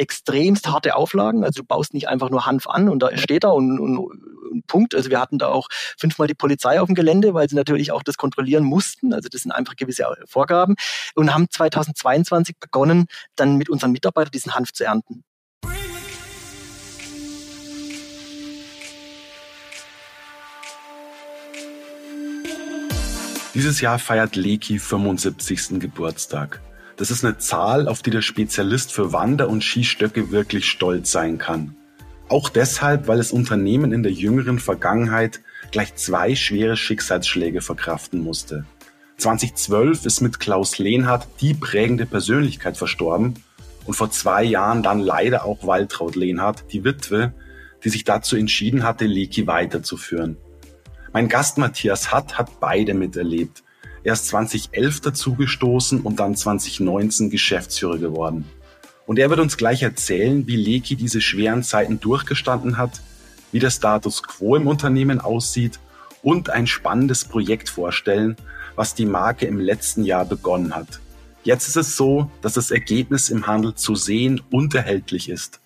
Extremst harte Auflagen. Also du baust nicht einfach nur Hanf an und da steht er und, und, und Punkt. Also wir hatten da auch fünfmal die Polizei auf dem Gelände, weil sie natürlich auch das kontrollieren mussten. Also das sind einfach gewisse Vorgaben. Und haben 2022 begonnen, dann mit unseren Mitarbeitern diesen Hanf zu ernten. Dieses Jahr feiert Leki 75. Geburtstag. Das ist eine Zahl, auf die der Spezialist für Wander- und Skistöcke wirklich stolz sein kann. Auch deshalb, weil es Unternehmen in der jüngeren Vergangenheit gleich zwei schwere Schicksalsschläge verkraften musste. 2012 ist mit Klaus Lehnhardt die prägende Persönlichkeit verstorben und vor zwei Jahren dann leider auch Waltraud Lehnhardt, die Witwe, die sich dazu entschieden hatte, Leki weiterzuführen. Mein Gast Matthias Hatt hat beide miterlebt erst 2011 dazugestoßen und dann 2019 Geschäftsführer geworden. Und er wird uns gleich erzählen, wie Leki diese schweren Zeiten durchgestanden hat, wie der Status quo im Unternehmen aussieht und ein spannendes Projekt vorstellen, was die Marke im letzten Jahr begonnen hat. Jetzt ist es so, dass das Ergebnis im Handel zu sehen und erhältlich ist.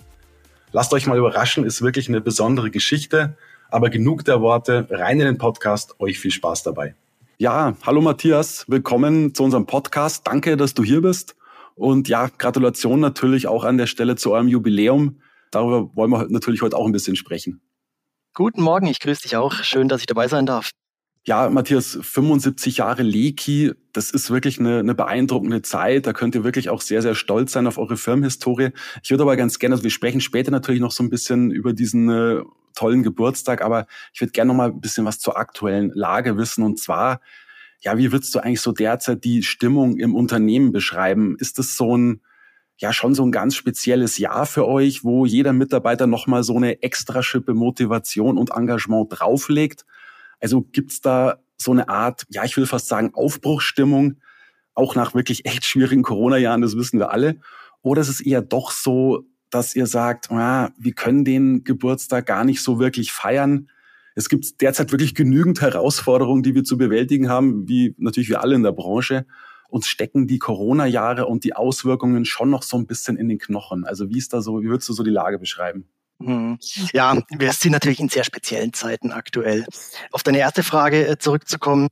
Lasst euch mal überraschen, ist wirklich eine besondere Geschichte. Aber genug der Worte, rein in den Podcast, euch viel Spaß dabei. Ja, hallo Matthias, willkommen zu unserem Podcast. Danke, dass du hier bist. Und ja, Gratulation natürlich auch an der Stelle zu eurem Jubiläum. Darüber wollen wir natürlich heute auch ein bisschen sprechen. Guten Morgen, ich grüße dich auch. Schön, dass ich dabei sein darf. Ja, Matthias, 75 Jahre Leki, das ist wirklich eine, eine beeindruckende Zeit. Da könnt ihr wirklich auch sehr, sehr stolz sein auf eure Firmenhistorie. Ich würde aber ganz gerne, also wir sprechen später natürlich noch so ein bisschen über diesen äh, tollen Geburtstag, aber ich würde gerne noch mal ein bisschen was zur aktuellen Lage wissen. Und zwar, ja, wie würdest du eigentlich so derzeit die Stimmung im Unternehmen beschreiben? Ist das so ein, ja, schon so ein ganz spezielles Jahr für euch, wo jeder Mitarbeiter noch mal so eine extra Schippe Motivation und Engagement drauflegt? Also gibt's da so eine Art, ja, ich will fast sagen, Aufbruchsstimmung, auch nach wirklich echt schwierigen Corona-Jahren, das wissen wir alle? Oder ist es eher doch so, dass ihr sagt, ah, wir können den Geburtstag gar nicht so wirklich feiern. Es gibt derzeit wirklich genügend Herausforderungen, die wir zu bewältigen haben, wie natürlich wir alle in der Branche. Uns stecken die Corona-Jahre und die Auswirkungen schon noch so ein bisschen in den Knochen. Also wie ist da so, wie würdest du so die Lage beschreiben? Hm. Ja, wir sind natürlich in sehr speziellen Zeiten aktuell. Auf deine erste Frage äh, zurückzukommen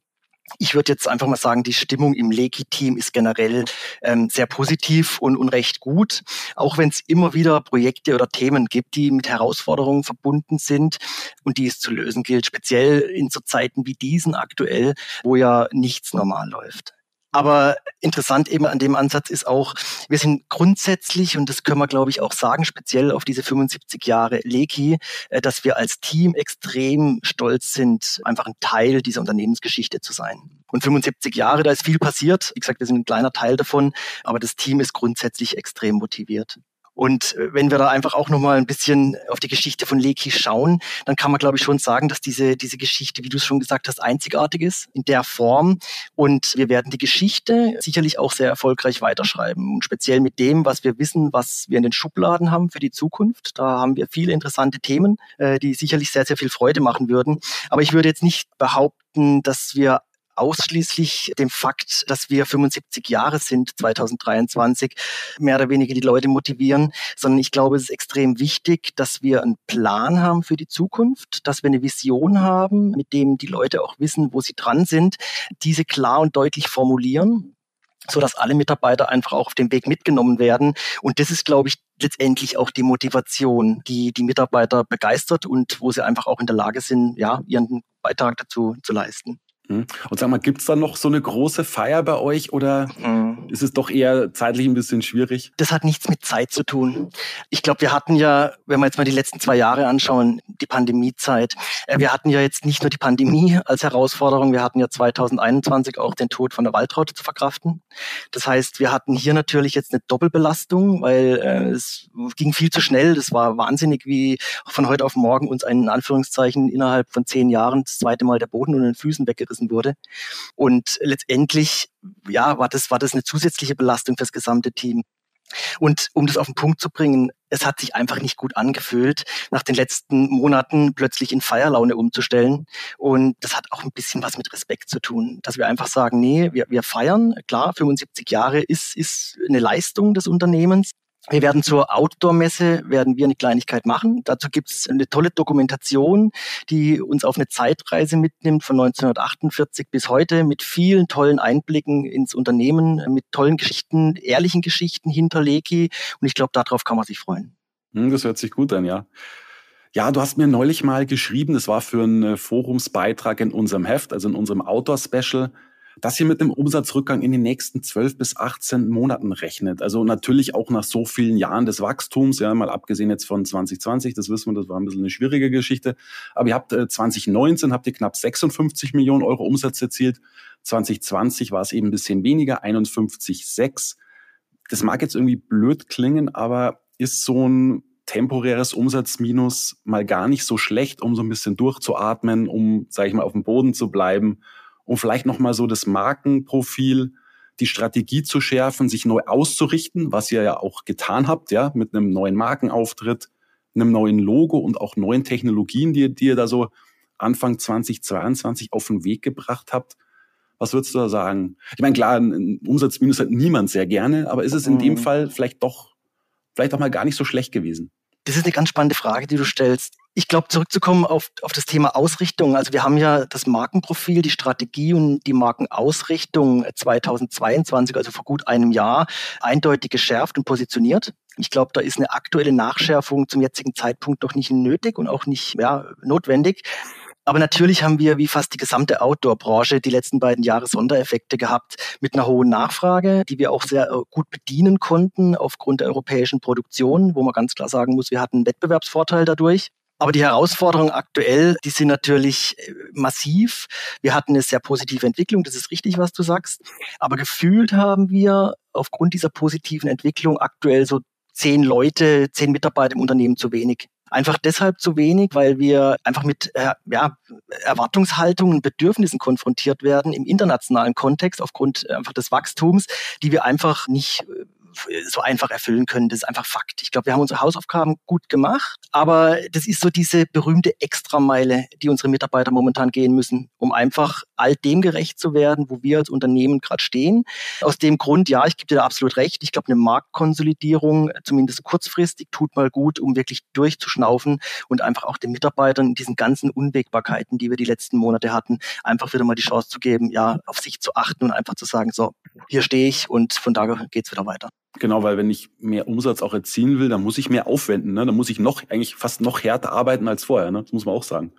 ich würde jetzt einfach mal sagen, die Stimmung im Leki-Team ist generell ähm, sehr positiv und, und recht gut. Auch wenn es immer wieder Projekte oder Themen gibt, die mit Herausforderungen verbunden sind und die es zu lösen gilt, speziell in so Zeiten wie diesen aktuell, wo ja nichts normal läuft. Aber interessant eben an dem Ansatz ist auch, wir sind grundsätzlich, und das können wir, glaube ich, auch sagen, speziell auf diese 75 Jahre Leki, äh, dass wir als Team extrem stolz sind, einfach ein Teil dieser Unternehmensgeschichte zu sein. Und 75 Jahre, da ist viel passiert. Wie gesagt, wir sind ein kleiner Teil davon, aber das Team ist grundsätzlich extrem motiviert. Und äh, wenn wir da einfach auch nochmal ein bisschen auf die Geschichte von Leki schauen, dann kann man, glaube ich, schon sagen, dass diese, diese Geschichte, wie du es schon gesagt hast, einzigartig ist in der Form. Und wir werden die Geschichte sicherlich auch sehr erfolgreich weiterschreiben. Und speziell mit dem, was wir wissen, was wir in den Schubladen haben für die Zukunft. Da haben wir viele interessante Themen, äh, die sicherlich sehr, sehr viel Freude machen würden. Aber ich würde jetzt nicht behaupten, dass wir ausschließlich dem Fakt, dass wir 75 Jahre sind, 2023, mehr oder weniger die Leute motivieren, sondern ich glaube, es ist extrem wichtig, dass wir einen Plan haben für die Zukunft, dass wir eine Vision haben, mit dem die Leute auch wissen, wo sie dran sind, diese klar und deutlich formulieren so dass alle Mitarbeiter einfach auch auf dem Weg mitgenommen werden. Und das ist, glaube ich, letztendlich auch die Motivation, die die Mitarbeiter begeistert und wo sie einfach auch in der Lage sind, ja, ihren Beitrag dazu zu leisten. Hm? Und sag mal, gibt's da noch so eine große Feier bei euch oder mhm. ist es doch eher zeitlich ein bisschen schwierig? Das hat nichts mit Zeit zu tun. Ich glaube, wir hatten ja, wenn wir jetzt mal die letzten zwei Jahre anschauen, die Pandemiezeit. Äh, wir hatten ja jetzt nicht nur die Pandemie als Herausforderung, wir hatten ja 2021 auch den Tod von der Waltraud zu verkraften. Das heißt, wir hatten hier natürlich jetzt eine Doppelbelastung, weil äh, es ging viel zu schnell. Das war wahnsinnig, wie von heute auf morgen uns ein in Anführungszeichen innerhalb von zehn Jahren das zweite Mal der Boden und den Füßen weggerissen angerissen wurde. Und letztendlich, ja, war das, war das eine zusätzliche Belastung fürs gesamte Team. Und um das auf den Punkt zu bringen, es hat sich einfach nicht gut angefühlt, nach den letzten Monaten plötzlich in Feierlaune umzustellen. Und das hat auch ein bisschen was mit Respekt zu tun, dass wir einfach sagen, nee, wir, wir feiern, klar, 75 Jahre ist, ist eine Leistung des Unternehmens, wir werden zur Outdoor-Messe, werden wir eine Kleinigkeit machen. Dazu gibt es eine tolle Dokumentation, die uns auf eine Zeitreise mitnimmt von 1948 bis heute mit vielen tollen Einblicken ins Unternehmen, mit tollen Geschichten, ehrlichen Geschichten hinter Leki. Und ich glaube, darauf kann man sich freuen. Hm, das hört sich gut an, ja. Ja, du hast mir neulich mal geschrieben, das war für einen Forumsbeitrag in unserem Heft, also in unserem Outdoor-Special, dass ihr mit einem Umsatzrückgang in den nächsten 12 bis 18 Monaten rechnet. Also natürlich auch nach so vielen Jahren des Wachstums, ja, mal abgesehen jetzt von 2020, das wissen wir, das war ein bisschen eine schwierige Geschichte. Aber ihr habt äh, 2019 habt ihr knapp 56 Millionen Euro Umsatz erzielt. 2020 war es eben ein bisschen weniger, 51,6. Das mag jetzt irgendwie blöd klingen, aber ist so ein temporäres Umsatzminus mal gar nicht so schlecht, um so ein bisschen durchzuatmen, um, sage ich mal, auf dem Boden zu bleiben um vielleicht nochmal so das Markenprofil, die Strategie zu schärfen, sich neu auszurichten, was ihr ja auch getan habt, ja, mit einem neuen Markenauftritt, einem neuen Logo und auch neuen Technologien, die, die ihr da so Anfang 2022 auf den Weg gebracht habt. Was würdest du da sagen? Ich meine, klar, ein Umsatzminus hat niemand sehr gerne, aber ist es in dem mhm. Fall vielleicht doch, vielleicht auch mal gar nicht so schlecht gewesen? Das ist eine ganz spannende Frage, die du stellst. Ich glaube, zurückzukommen auf, auf das Thema Ausrichtung. Also wir haben ja das Markenprofil, die Strategie und die Markenausrichtung 2022, also vor gut einem Jahr, eindeutig geschärft und positioniert. Ich glaube, da ist eine aktuelle Nachschärfung zum jetzigen Zeitpunkt doch nicht nötig und auch nicht ja, notwendig. Aber natürlich haben wir, wie fast die gesamte Outdoor-Branche, die letzten beiden Jahre Sondereffekte gehabt mit einer hohen Nachfrage, die wir auch sehr äh, gut bedienen konnten aufgrund der europäischen Produktion, wo man ganz klar sagen muss, wir hatten einen Wettbewerbsvorteil dadurch. Aber die Herausforderungen aktuell, die sind natürlich äh, massiv. Wir hatten eine sehr positive Entwicklung, das ist richtig, was du sagst. Aber gefühlt haben wir aufgrund dieser positiven Entwicklung aktuell so zehn Leute, zehn Mitarbeiter im Unternehmen zu wenig. Einfach deshalb zu wenig, weil wir einfach mit äh, ja, Erwartungshaltungen, Bedürfnissen konfrontiert werden im internationalen Kontext aufgrund äh, einfach des Wachstums, die wir einfach nicht äh, so einfach erfüllen können. Das ist einfach Fakt. Ich glaube, wir haben unsere Hausaufgaben gut gemacht, aber das ist so diese berühmte Extrameile, die unsere Mitarbeiter momentan gehen müssen, um einfach all dem gerecht zu werden, wo wir als Unternehmen gerade stehen. Aus dem Grund, ja, ich gebe dir da absolut recht. Ich glaube, eine Marktkonsolidierung, zumindest kurzfristig, tut mal gut, um wirklich durchzuschnaufen und einfach auch den Mitarbeitern in diesen ganzen Unwägbarkeiten, die wir die letzten Monate hatten, einfach wieder mal die Chance zu geben, ja, auf sich zu achten und einfach zu sagen, so, hier stehe ich und von da geht's wieder weiter. Genau, weil wenn ich mehr Umsatz auch erzielen will, dann muss ich mehr aufwenden. Ne? Dann muss ich noch eigentlich fast noch härter arbeiten als vorher. Ne? Das muss man auch sagen.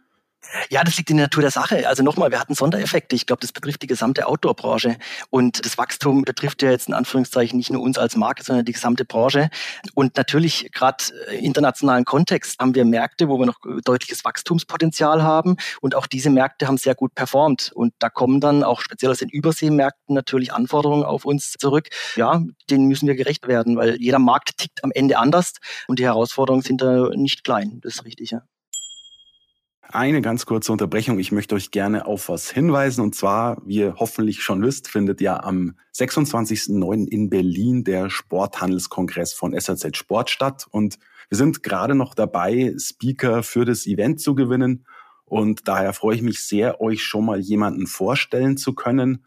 Ja, das liegt in der Natur der Sache. Also nochmal, wir hatten Sondereffekte. Ich glaube, das betrifft die gesamte Outdoor-Branche. Und das Wachstum betrifft ja jetzt in Anführungszeichen nicht nur uns als Marke, sondern die gesamte Branche. Und natürlich, gerade im internationalen Kontext, haben wir Märkte, wo wir noch deutliches Wachstumspotenzial haben. Und auch diese Märkte haben sehr gut performt. Und da kommen dann auch speziell aus den Überseemärkten natürlich Anforderungen auf uns zurück. Ja, denen müssen wir gerecht werden, weil jeder Markt tickt am Ende anders. Und die Herausforderungen sind da nicht klein. Das ist richtig, ja. Eine ganz kurze Unterbrechung. Ich möchte euch gerne auf was hinweisen. Und zwar, wie ihr hoffentlich schon wisst, findet ja am 26.09. in Berlin der Sporthandelskongress von SAZ Sport statt. Und wir sind gerade noch dabei, Speaker für das Event zu gewinnen. Und daher freue ich mich sehr, euch schon mal jemanden vorstellen zu können.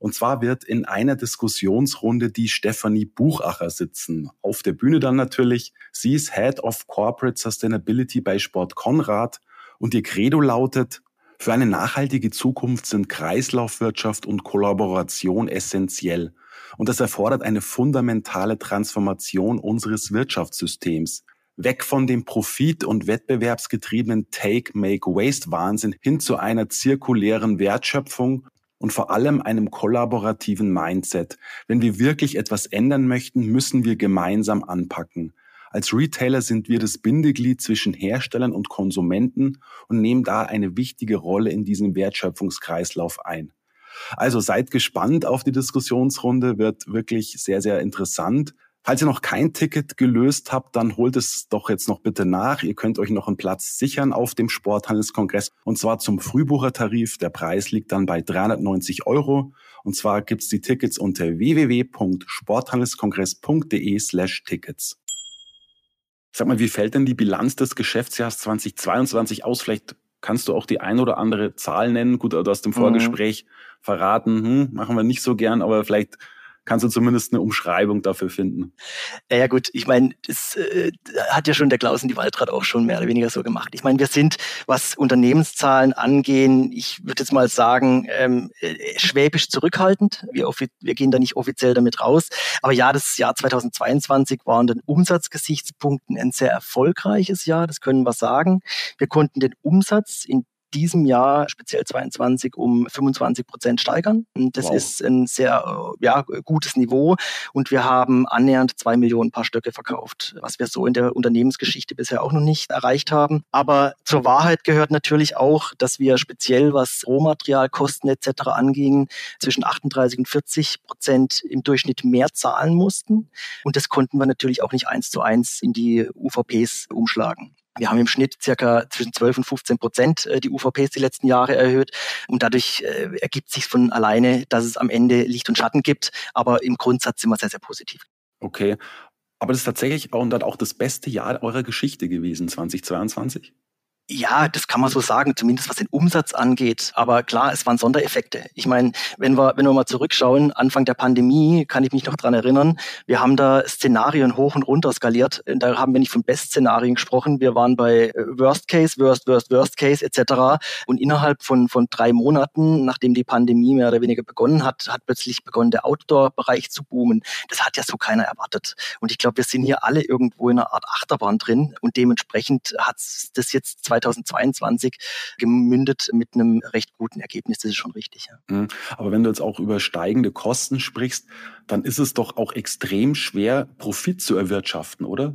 Und zwar wird in einer Diskussionsrunde die Stefanie Buchacher sitzen. Auf der Bühne dann natürlich. Sie ist Head of Corporate Sustainability bei Sport Konrad und ihr Credo lautet, für eine nachhaltige Zukunft sind Kreislaufwirtschaft und Kollaboration essentiell. Und das erfordert eine fundamentale Transformation unseres Wirtschaftssystems. Weg von dem Profit- und wettbewerbsgetriebenen Take-Make-Waste-Wahnsinn hin zu einer zirkulären Wertschöpfung und vor allem einem kollaborativen Mindset. Wenn wir wirklich etwas ändern möchten, müssen wir gemeinsam anpacken. Als Retailer sind wir das Bindeglied zwischen Herstellern und Konsumenten und nehmen da eine wichtige Rolle in diesem Wertschöpfungskreislauf ein. Also seid gespannt auf die Diskussionsrunde, wird wirklich sehr, sehr interessant. Falls ihr noch kein Ticket gelöst habt, dann holt es doch jetzt noch bitte nach. Ihr könnt euch noch einen Platz sichern auf dem Sporthandelskongress und zwar zum Frühbuchertarif. Der Preis liegt dann bei 390 Euro. Und zwar gibt's die Tickets unter www.sporthandelskongress.de slash Tickets. Sag mal, wie fällt denn die Bilanz des Geschäftsjahrs 2022 aus? Vielleicht kannst du auch die ein oder andere Zahl nennen. Gut, du hast im mhm. Vorgespräch mhm. verraten, hm, machen wir nicht so gern, aber vielleicht kannst du zumindest eine Umschreibung dafür finden. Ja gut, ich meine, das äh, hat ja schon der Klaus in die Waldrad auch schon mehr oder weniger so gemacht. Ich meine, wir sind, was Unternehmenszahlen angehen, ich würde jetzt mal sagen, ähm, äh, schwäbisch zurückhaltend. Wir, wir gehen da nicht offiziell damit raus. Aber ja, das Jahr 2022 war unter den Umsatzgesichtspunkten ein sehr erfolgreiches Jahr, das können wir sagen. Wir konnten den Umsatz in diesem Jahr, speziell 22, um 25 Prozent steigern. Und das wow. ist ein sehr äh, ja, gutes Niveau. Und wir haben annähernd zwei Millionen Paar Stöcke verkauft, was wir so in der Unternehmensgeschichte bisher auch noch nicht erreicht haben. Aber zur Wahrheit gehört natürlich auch, dass wir speziell, was Rohmaterialkosten etc. anging, zwischen 38 und 40 Prozent im Durchschnitt mehr zahlen mussten. Und das konnten wir natürlich auch nicht eins zu eins in die UVPs umschlagen. Wir haben im Schnitt circa zwischen 12 und 15 Prozent äh, die UVPs die letzten Jahre erhöht. Und dadurch äh, ergibt sich von alleine, dass es am Ende Licht und Schatten gibt. Aber im Grundsatz sind wir sehr, sehr positiv. Okay. Aber das ist tatsächlich auch, und dann auch das beste Jahr eurer Geschichte gewesen, 2022? Ja, das kann man so sagen, zumindest was den Umsatz angeht. Aber klar, es waren Sondereffekte. Ich meine, wenn wir, wenn wir mal zurückschauen, Anfang der Pandemie, kann ich mich noch dran erinnern, wir haben da Szenarien hoch und runter skaliert. Da haben wir nicht von Best-Szenarien gesprochen. Wir waren bei äh, Worst Case, Worst, Worst, Worst Case etc. Und innerhalb von, von drei Monaten, nachdem die Pandemie mehr oder weniger begonnen hat, hat plötzlich begonnen, der Outdoor-Bereich zu boomen. Das hat ja so keiner erwartet. Und ich glaube, wir sind hier alle irgendwo in einer Art Achterbahn drin. Und dementsprechend hat das jetzt 2022 gemündet mit einem recht guten Ergebnis. Das ist schon richtig. Ja. Mhm. Aber wenn du jetzt auch über steigende Kosten sprichst, dann ist es doch auch extrem schwer, Profit zu erwirtschaften, oder?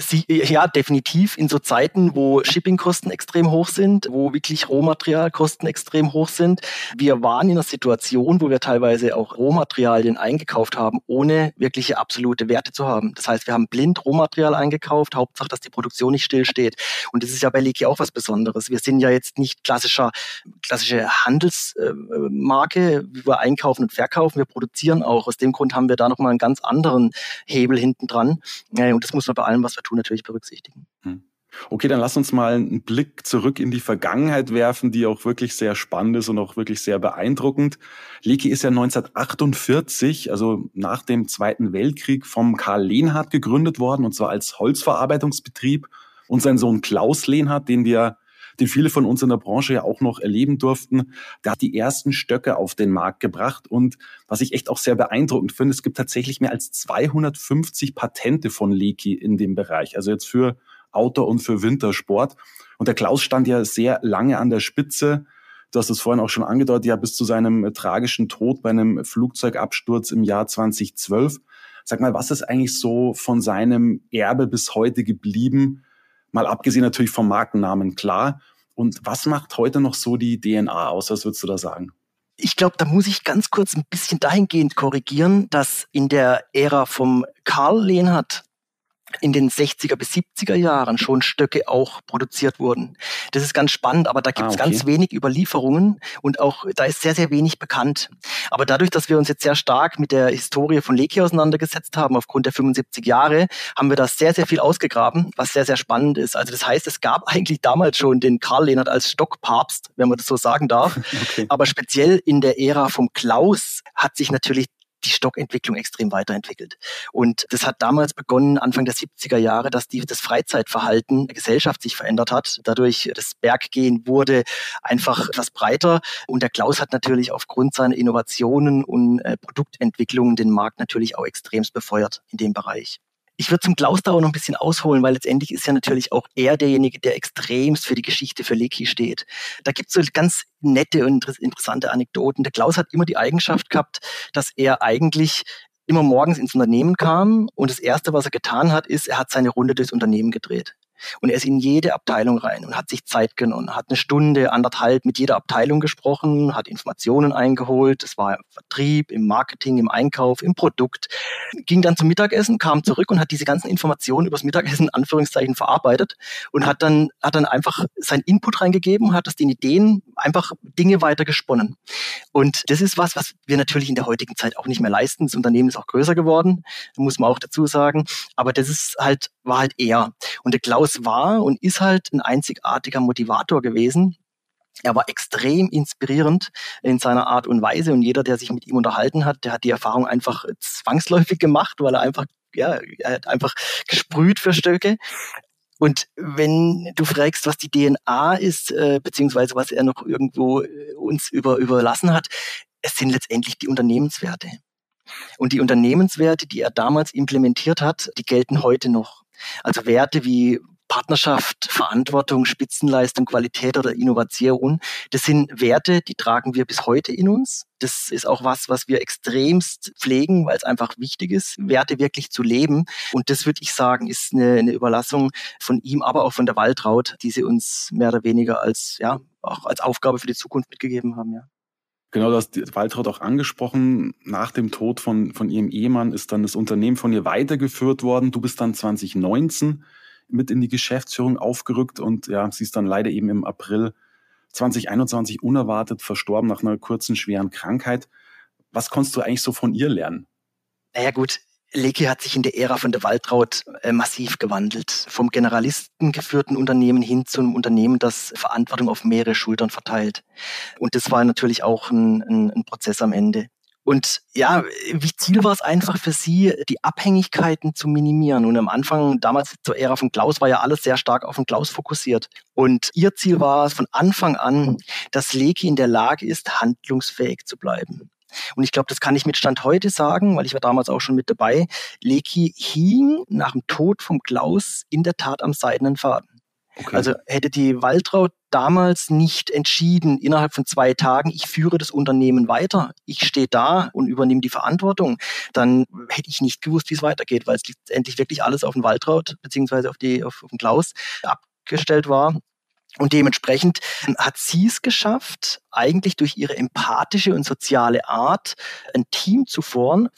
Sie, ja, definitiv in so Zeiten, wo Shippingkosten extrem hoch sind, wo wirklich Rohmaterialkosten extrem hoch sind. Wir waren in einer Situation, wo wir teilweise auch Rohmaterialien eingekauft haben, ohne wirkliche absolute Werte zu haben. Das heißt, wir haben blind Rohmaterial eingekauft, Hauptsache, dass die Produktion nicht stillsteht. Und das ist ja bei Leaky auch was Besonderes. Wir sind ja jetzt nicht klassischer, klassische Handelsmarke, wie wir einkaufen und verkaufen. Wir produzieren auch. Aus dem Grund haben wir da nochmal einen ganz anderen Hebel hinten dran. Und das muss man bei allem allem, was wir tun, natürlich berücksichtigen. Hm. Okay, dann lass uns mal einen Blick zurück in die Vergangenheit werfen, die auch wirklich sehr spannend ist und auch wirklich sehr beeindruckend. Leki ist ja 1948, also nach dem Zweiten Weltkrieg, vom Karl Lehnhardt gegründet worden, und zwar als Holzverarbeitungsbetrieb. Und sein Sohn Klaus Lehnhardt, den wir den viele von uns in der Branche ja auch noch erleben durften. Der hat die ersten Stöcke auf den Markt gebracht und was ich echt auch sehr beeindruckend finde, es gibt tatsächlich mehr als 250 Patente von Leki in dem Bereich. Also jetzt für Outdoor und für Wintersport. Und der Klaus stand ja sehr lange an der Spitze. Du hast es vorhin auch schon angedeutet, ja, bis zu seinem tragischen Tod bei einem Flugzeugabsturz im Jahr 2012. Sag mal, was ist eigentlich so von seinem Erbe bis heute geblieben? Mal abgesehen natürlich vom Markennamen, klar. Und was macht heute noch so die DNA aus? Was würdest du da sagen? Ich glaube, da muss ich ganz kurz ein bisschen dahingehend korrigieren, dass in der Ära vom Karl Lehnhardt in den 60er bis 70er Jahren schon Stöcke auch produziert wurden. Das ist ganz spannend, aber da gibt es ah, okay. ganz wenig Überlieferungen und auch da ist sehr, sehr wenig bekannt. Aber dadurch, dass wir uns jetzt sehr stark mit der Historie von Leki auseinandergesetzt haben, aufgrund der 75 Jahre, haben wir da sehr, sehr viel ausgegraben, was sehr, sehr spannend ist. Also das heißt, es gab eigentlich damals schon den Karl Lehnert als Stockpapst, wenn man das so sagen darf. Okay. Aber speziell in der Ära vom Klaus hat sich natürlich die Stockentwicklung extrem weiterentwickelt. Und das hat damals begonnen, Anfang der 70er Jahre, dass die, das Freizeitverhalten der Gesellschaft sich verändert hat. Dadurch das Berggehen wurde einfach etwas breiter. Und der Klaus hat natürlich aufgrund seiner Innovationen und äh, Produktentwicklungen den Markt natürlich auch extremst befeuert in dem Bereich. Ich würde zum Klaus da auch noch ein bisschen ausholen, weil letztendlich ist ja natürlich auch er derjenige, der extremst für die Geschichte für Leki steht. Da gibt es so ganz nette und interessante Anekdoten. Der Klaus hat immer die Eigenschaft gehabt, dass er eigentlich immer morgens ins Unternehmen kam und das Erste, was er getan hat, ist, er hat seine Runde durchs Unternehmen gedreht. Und er ist in jede Abteilung rein und hat sich Zeit genommen, hat eine Stunde, anderthalb mit jeder Abteilung gesprochen, hat Informationen eingeholt. Das war im Vertrieb, im Marketing, im Einkauf, im Produkt. Ging dann zum Mittagessen, kam zurück und hat diese ganzen Informationen übers Mittagessen in Anführungszeichen verarbeitet und hat dann, hat dann einfach seinen Input reingegeben, hat aus den Ideen einfach Dinge weiter gesponnen. Und das ist was, was wir natürlich in der heutigen Zeit auch nicht mehr leisten. Das Unternehmen ist auch größer geworden, muss man auch dazu sagen. Aber das ist halt, war halt eher. Und der Klaus war und ist halt ein einzigartiger Motivator gewesen. Er war extrem inspirierend in seiner Art und Weise und jeder, der sich mit ihm unterhalten hat, der hat die Erfahrung einfach zwangsläufig gemacht, weil er einfach ja, er hat einfach gesprüht für Stöcke. Und wenn du fragst, was die DNA ist, äh, beziehungsweise was er noch irgendwo äh, uns über, überlassen hat, es sind letztendlich die Unternehmenswerte. Und die Unternehmenswerte, die er damals implementiert hat, die gelten heute noch. Also Werte wie Partnerschaft, Verantwortung, Spitzenleistung, Qualität oder Innovation, das sind Werte, die tragen wir bis heute in uns. Das ist auch was, was wir extremst pflegen, weil es einfach wichtig ist, Werte wirklich zu leben. Und das würde ich sagen, ist eine, eine Überlassung von ihm, aber auch von der Waltraud, die sie uns mehr oder weniger als, ja, auch als Aufgabe für die Zukunft mitgegeben haben, ja. Genau, das hat Waltraud auch angesprochen. Nach dem Tod von, von ihrem Ehemann ist dann das Unternehmen von ihr weitergeführt worden. Du bist dann 2019 mit in die Geschäftsführung aufgerückt und ja, sie ist dann leider eben im April 2021 unerwartet verstorben nach einer kurzen, schweren Krankheit. Was konntest du eigentlich so von ihr lernen? Naja gut, Leki hat sich in der Ära von der Waltraud äh, massiv gewandelt. Vom Generalisten geführten Unternehmen hin zu einem Unternehmen, das Verantwortung auf mehrere Schultern verteilt. Und das war natürlich auch ein, ein, ein Prozess am Ende. Und ja, wie Ziel war es einfach für sie, die Abhängigkeiten zu minimieren. Und am Anfang, damals zur Ära von Klaus, war ja alles sehr stark auf den Klaus fokussiert. Und ihr Ziel war es von Anfang an, dass Leki in der Lage ist, handlungsfähig zu bleiben. Und ich glaube, das kann ich mit Stand heute sagen, weil ich war damals auch schon mit dabei. Leki hing nach dem Tod vom Klaus in der Tat am seidenen Faden. Okay. Also hätte die Waltraud damals nicht entschieden, innerhalb von zwei Tagen, ich führe das Unternehmen weiter, ich stehe da und übernehme die Verantwortung, dann hätte ich nicht gewusst, wie es weitergeht, weil es letztendlich wirklich alles auf den Waltraud beziehungsweise auf, die, auf, auf den Klaus abgestellt war. Und dementsprechend hat sie es geschafft, eigentlich durch ihre empathische und soziale Art ein Team zu formen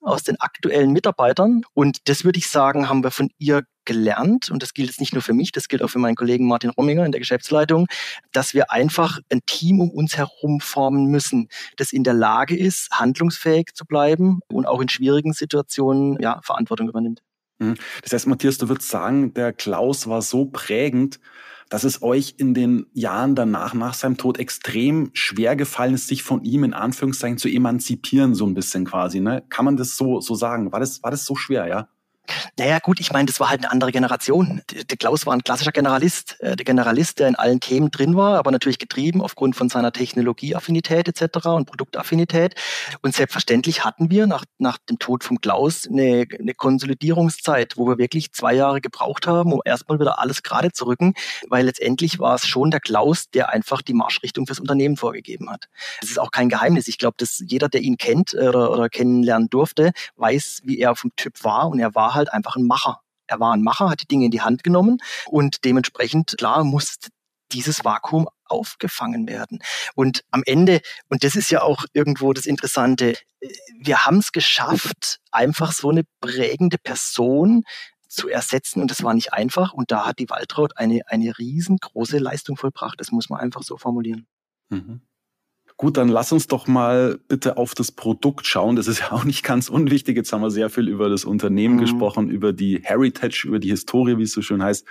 aus den aktuellen Mitarbeitern. Und das würde ich sagen, haben wir von ihr gelernt, und das gilt jetzt nicht nur für mich, das gilt auch für meinen Kollegen Martin Romminger in der Geschäftsleitung, dass wir einfach ein Team um uns herum formen müssen, das in der Lage ist, handlungsfähig zu bleiben und auch in schwierigen Situationen ja, Verantwortung übernimmt. Mhm. Das heißt, Matthias, du würdest sagen, der Klaus war so prägend, dass es euch in den Jahren danach, nach seinem Tod, extrem schwer gefallen ist, sich von ihm in Anführungszeichen zu emanzipieren, so ein bisschen quasi. Ne? Kann man das so, so sagen? War das, war das so schwer, ja? Naja, gut, ich meine, das war halt eine andere Generation. Der Klaus war ein klassischer Generalist. Äh, der Generalist, der in allen Themen drin war, aber natürlich getrieben aufgrund von seiner Technologieaffinität etc. und Produktaffinität. Und selbstverständlich hatten wir nach, nach dem Tod vom Klaus eine, eine Konsolidierungszeit, wo wir wirklich zwei Jahre gebraucht haben, um erstmal wieder alles gerade zu rücken, weil letztendlich war es schon der Klaus, der einfach die Marschrichtung fürs Unternehmen vorgegeben hat. Das ist auch kein Geheimnis. Ich glaube, dass jeder, der ihn kennt äh, oder, oder kennenlernen durfte, weiß, wie er vom Typ war und er war halt einfach ein Macher. Er war ein Macher, hat die Dinge in die Hand genommen und dementsprechend, klar, musste dieses Vakuum aufgefangen werden. Und am Ende, und das ist ja auch irgendwo das Interessante, wir haben es geschafft, einfach so eine prägende Person zu ersetzen und das war nicht einfach und da hat die Waltraud eine, eine riesengroße Leistung vollbracht. Das muss man einfach so formulieren. Mhm. Gut, dann lass uns doch mal bitte auf das Produkt schauen. Das ist ja auch nicht ganz unwichtig. Jetzt haben wir sehr viel über das Unternehmen mhm. gesprochen, über die Heritage, über die Historie, wie es so schön heißt.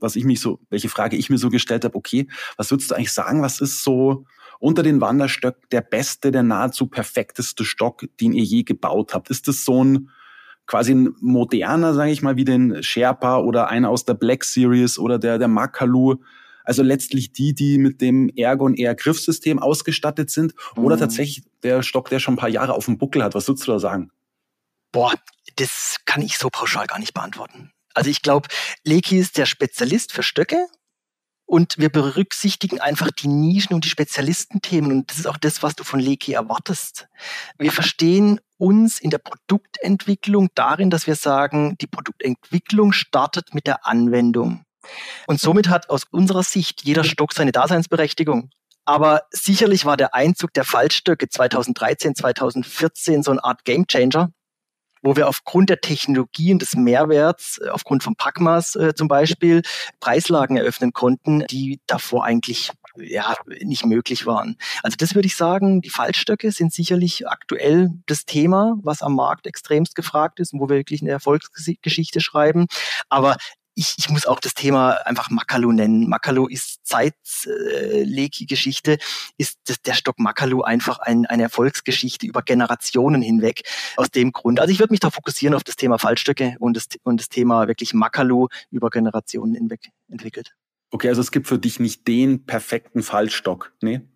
Was ich mich so, welche Frage ich mir so gestellt habe, okay, was würdest du eigentlich sagen, was ist so unter den Wanderstöcken der beste, der nahezu perfekteste Stock, den ihr je gebaut habt? Ist das so ein quasi ein moderner, sage ich mal, wie den Sherpa oder einer aus der Black Series oder der, der Makalu? Also letztlich die, die mit dem Ergon Air Griffsystem ausgestattet sind oder mhm. tatsächlich der Stock, der schon ein paar Jahre auf dem Buckel hat. Was würdest du da sagen? Boah, das kann ich so pauschal gar nicht beantworten. Also ich glaube, Leki ist der Spezialist für Stöcke und wir berücksichtigen einfach die Nischen und die Spezialistenthemen. Und das ist auch das, was du von Leki erwartest. Wir verstehen uns in der Produktentwicklung darin, dass wir sagen, die Produktentwicklung startet mit der Anwendung. Und somit hat aus unserer Sicht jeder Stock seine Daseinsberechtigung. Aber sicherlich war der Einzug der Fallstöcke 2013, 2014 so eine Art Gamechanger, wo wir aufgrund der Technologie und des Mehrwerts, äh, aufgrund von Packmas äh, zum Beispiel, Preislagen eröffnen konnten, die davor eigentlich ja, nicht möglich waren. Also das würde ich sagen, die Fallstöcke sind sicherlich aktuell das Thema, was am Markt extremst gefragt ist und wo wir wirklich eine Erfolgsgeschichte schreiben. Aber ich, ich muss auch das Thema einfach Makalo nennen. Makalo ist seit äh, ist das, der Stock Makalo einfach ein, eine Erfolgsgeschichte über Generationen hinweg. Aus dem Grund. Also ich würde mich da fokussieren auf das Thema Fallstöcke und das, und das Thema wirklich Makalo über Generationen hinweg entwickelt. Okay, also es gibt für dich nicht den perfekten Fallstock, ne?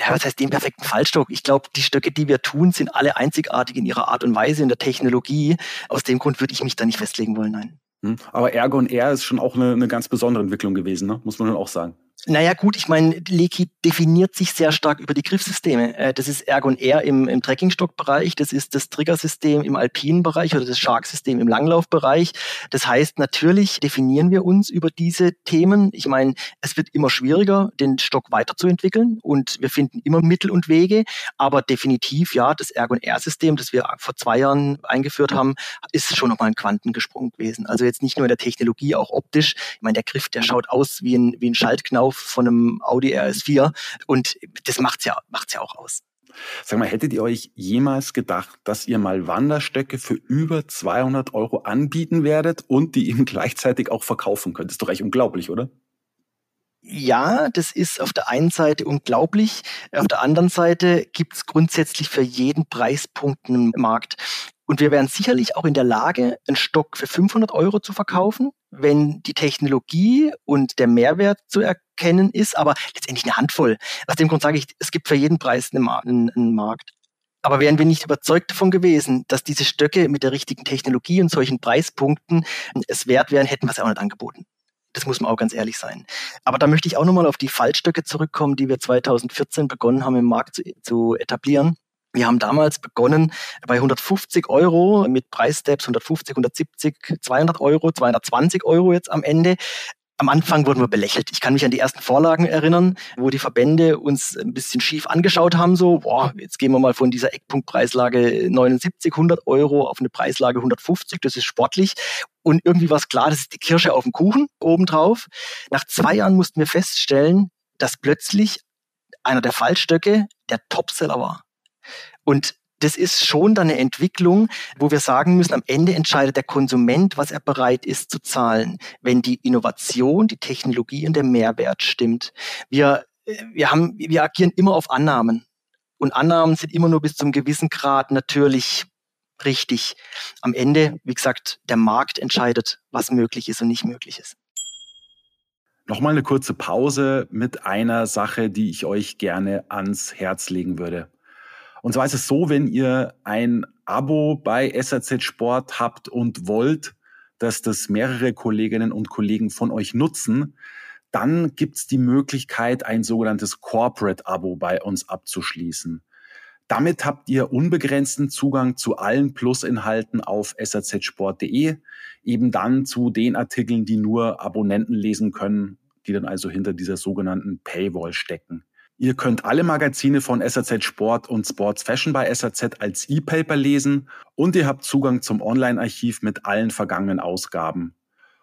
ja, was heißt den perfekten Fallstock? Ich glaube, die Stöcke, die wir tun, sind alle einzigartig in ihrer Art und Weise, in der Technologie. Aus dem Grund würde ich mich da nicht festlegen wollen, nein. Hm. Aber Ergo und R ist schon auch eine, eine ganz besondere Entwicklung gewesen, ne? muss man schon auch sagen. Naja gut, ich meine, Leki definiert sich sehr stark über die Griffsysteme. Äh, das ist Ergon Air im, im Trekkingstockbereich, das ist das Triggersystem im alpinen Bereich oder das Shark-System im Langlaufbereich. Das heißt, natürlich definieren wir uns über diese Themen. Ich meine, es wird immer schwieriger, den Stock weiterzuentwickeln und wir finden immer Mittel und Wege, aber definitiv, ja, das Ergon Air-System, das wir vor zwei Jahren eingeführt haben, ist schon nochmal ein Quantengesprung gewesen. Also jetzt nicht nur in der Technologie, auch optisch. Ich meine, der Griff, der schaut aus wie ein, wie ein Schaltknauf Verkauf von einem Audi RS4 und das macht's ja, macht's ja auch aus. Sag mal, hättet ihr euch jemals gedacht, dass ihr mal Wanderstöcke für über 200 Euro anbieten werdet und die eben gleichzeitig auch verkaufen könnt? Das ist doch echt unglaublich, oder? Ja, das ist auf der einen Seite unglaublich. Auf der anderen Seite gibt es grundsätzlich für jeden Preispunkt einen Markt. Und wir wären sicherlich auch in der Lage, einen Stock für 500 Euro zu verkaufen, wenn die Technologie und der Mehrwert zu erkennen ist, aber letztendlich eine Handvoll. Aus dem Grund sage ich, es gibt für jeden Preis einen, einen Markt. Aber wären wir nicht überzeugt davon gewesen, dass diese Stöcke mit der richtigen Technologie und solchen Preispunkten es wert wären, hätten wir es auch nicht angeboten. Das muss man auch ganz ehrlich sein. Aber da möchte ich auch nochmal auf die Fallstöcke zurückkommen, die wir 2014 begonnen haben im Markt zu, zu etablieren. Wir haben damals begonnen bei 150 Euro mit Preissteps 150, 170, 200 Euro, 220 Euro jetzt am Ende. Am Anfang wurden wir belächelt. Ich kann mich an die ersten Vorlagen erinnern, wo die Verbände uns ein bisschen schief angeschaut haben, so, boah, jetzt gehen wir mal von dieser Eckpunktpreislage 79, 100 Euro auf eine Preislage 150, das ist sportlich. Und irgendwie war es klar, das ist die Kirsche auf dem Kuchen obendrauf. Nach zwei Jahren mussten wir feststellen, dass plötzlich einer der Fallstöcke der Topseller war. Und das ist schon dann eine Entwicklung, wo wir sagen müssen, am Ende entscheidet der Konsument, was er bereit ist zu zahlen, wenn die Innovation, die Technologie und der Mehrwert stimmt. Wir, wir, haben, wir agieren immer auf Annahmen. Und Annahmen sind immer nur bis zum gewissen Grad natürlich richtig. Am Ende, wie gesagt, der Markt entscheidet, was möglich ist und nicht möglich ist. Nochmal eine kurze Pause mit einer Sache, die ich euch gerne ans Herz legen würde. Und zwar ist es so, wenn ihr ein Abo bei SAZ Sport habt und wollt, dass das mehrere Kolleginnen und Kollegen von euch nutzen, dann gibt's die Möglichkeit, ein sogenanntes Corporate-Abo bei uns abzuschließen. Damit habt ihr unbegrenzten Zugang zu allen Plus-Inhalten auf sazsport.de, eben dann zu den Artikeln, die nur Abonnenten lesen können, die dann also hinter dieser sogenannten Paywall stecken. Ihr könnt alle Magazine von SAZ Sport und Sports Fashion bei SAZ als E-Paper lesen und ihr habt Zugang zum Online-Archiv mit allen vergangenen Ausgaben.